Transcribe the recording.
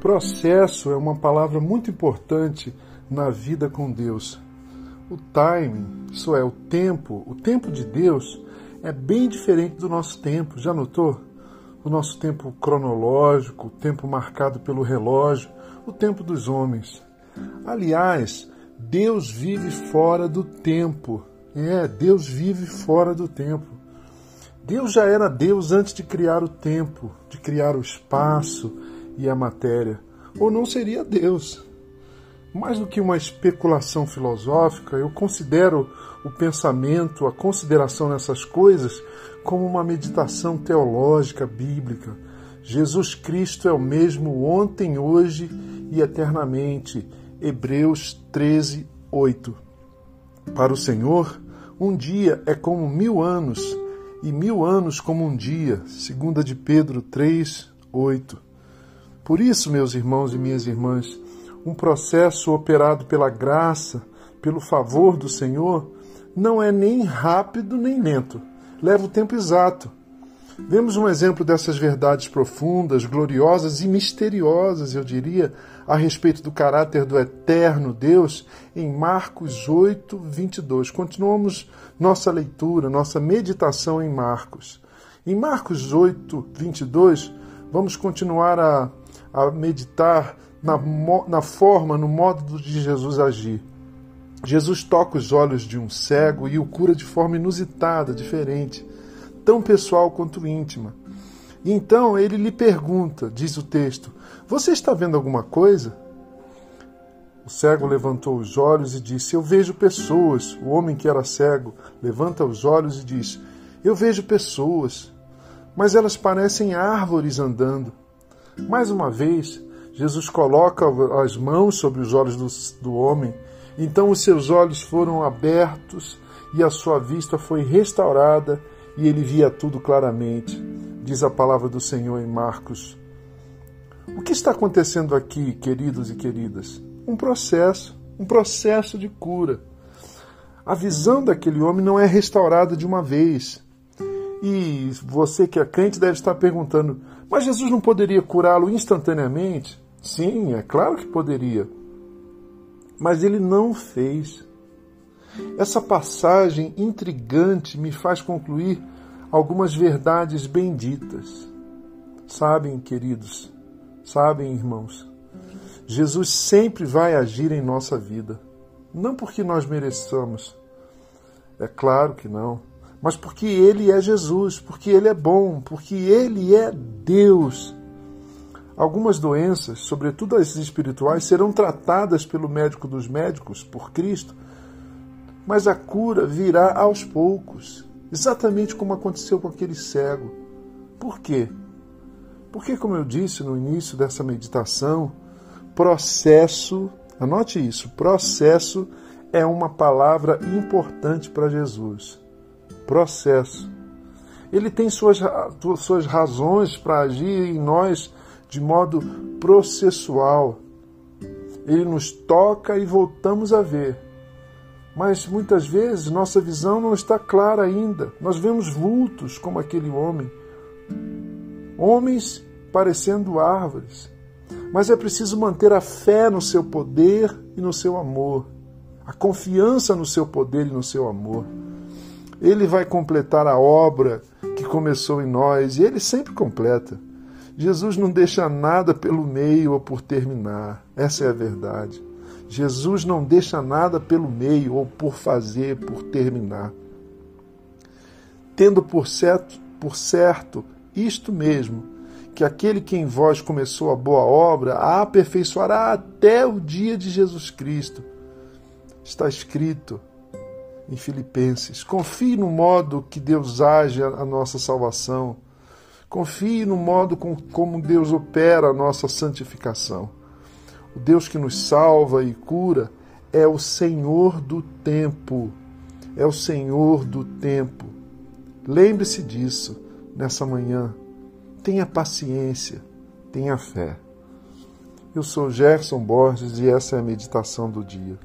Processo é uma palavra muito importante na vida com Deus. O timing, isso é, o tempo, o tempo de Deus é bem diferente do nosso tempo. Já notou? O nosso tempo cronológico, o tempo marcado pelo relógio, o tempo dos homens. Aliás, Deus vive fora do tempo. É, Deus vive fora do tempo. Deus já era Deus antes de criar o tempo, de criar o espaço e a matéria. Ou não seria Deus. Mais do que uma especulação filosófica, eu considero o pensamento, a consideração nessas coisas, como uma meditação teológica bíblica. Jesus Cristo é o mesmo ontem, hoje e eternamente. Hebreus 13, 8. Para o Senhor, um dia é como mil anos, e mil anos como um dia. Segunda de Pedro 3, 8. Por isso, meus irmãos e minhas irmãs, um processo operado pela graça, pelo favor do Senhor, não é nem rápido nem lento. Leva o tempo exato. Vemos um exemplo dessas verdades profundas, gloriosas e misteriosas, eu diria, a respeito do caráter do eterno Deus em Marcos 8, 22. Continuamos nossa leitura, nossa meditação em Marcos. Em Marcos 8, 22, vamos continuar a, a meditar na, na forma, no modo de Jesus agir. Jesus toca os olhos de um cego e o cura de forma inusitada, diferente, tão pessoal quanto íntima. E então ele lhe pergunta, diz o texto: Você está vendo alguma coisa? O cego levantou os olhos e disse: Eu vejo pessoas. O homem que era cego levanta os olhos e diz: Eu vejo pessoas, mas elas parecem árvores andando. Mais uma vez, Jesus coloca as mãos sobre os olhos do, do homem então os seus olhos foram abertos e a sua vista foi restaurada e ele via tudo claramente, diz a palavra do Senhor em Marcos. O que está acontecendo aqui, queridos e queridas? Um processo, um processo de cura. A visão daquele homem não é restaurada de uma vez. E você que é crente deve estar perguntando: mas Jesus não poderia curá-lo instantaneamente? Sim, é claro que poderia mas ele não fez. Essa passagem intrigante me faz concluir algumas verdades benditas. Sabem, queridos, sabem, irmãos, Jesus sempre vai agir em nossa vida. Não porque nós mereçamos, é claro que não, mas porque Ele é Jesus, porque Ele é bom, porque Ele é Deus. Algumas doenças, sobretudo as espirituais, serão tratadas pelo médico dos médicos, por Cristo, mas a cura virá aos poucos, exatamente como aconteceu com aquele cego. Por quê? Porque, como eu disse no início dessa meditação, processo, anote isso, processo é uma palavra importante para Jesus. Processo. Ele tem suas, suas razões para agir em nós de modo processual. Ele nos toca e voltamos a ver. Mas muitas vezes nossa visão não está clara ainda. Nós vemos vultos como aquele homem. Homens parecendo árvores. Mas é preciso manter a fé no seu poder e no seu amor. A confiança no seu poder e no seu amor. Ele vai completar a obra que começou em nós e ele sempre completa. Jesus não deixa nada pelo meio ou por terminar. Essa é a verdade. Jesus não deixa nada pelo meio ou por fazer, por terminar. Tendo por certo, por certo isto mesmo, que aquele que em vós começou a boa obra a aperfeiçoará até o dia de Jesus Cristo. Está escrito em Filipenses: confie no modo que Deus age a nossa salvação Confie no modo com, como Deus opera a nossa santificação. O Deus que nos salva e cura é o Senhor do tempo. É o Senhor do tempo. Lembre-se disso nessa manhã. Tenha paciência, tenha fé. Eu sou Gerson Borges e essa é a meditação do dia.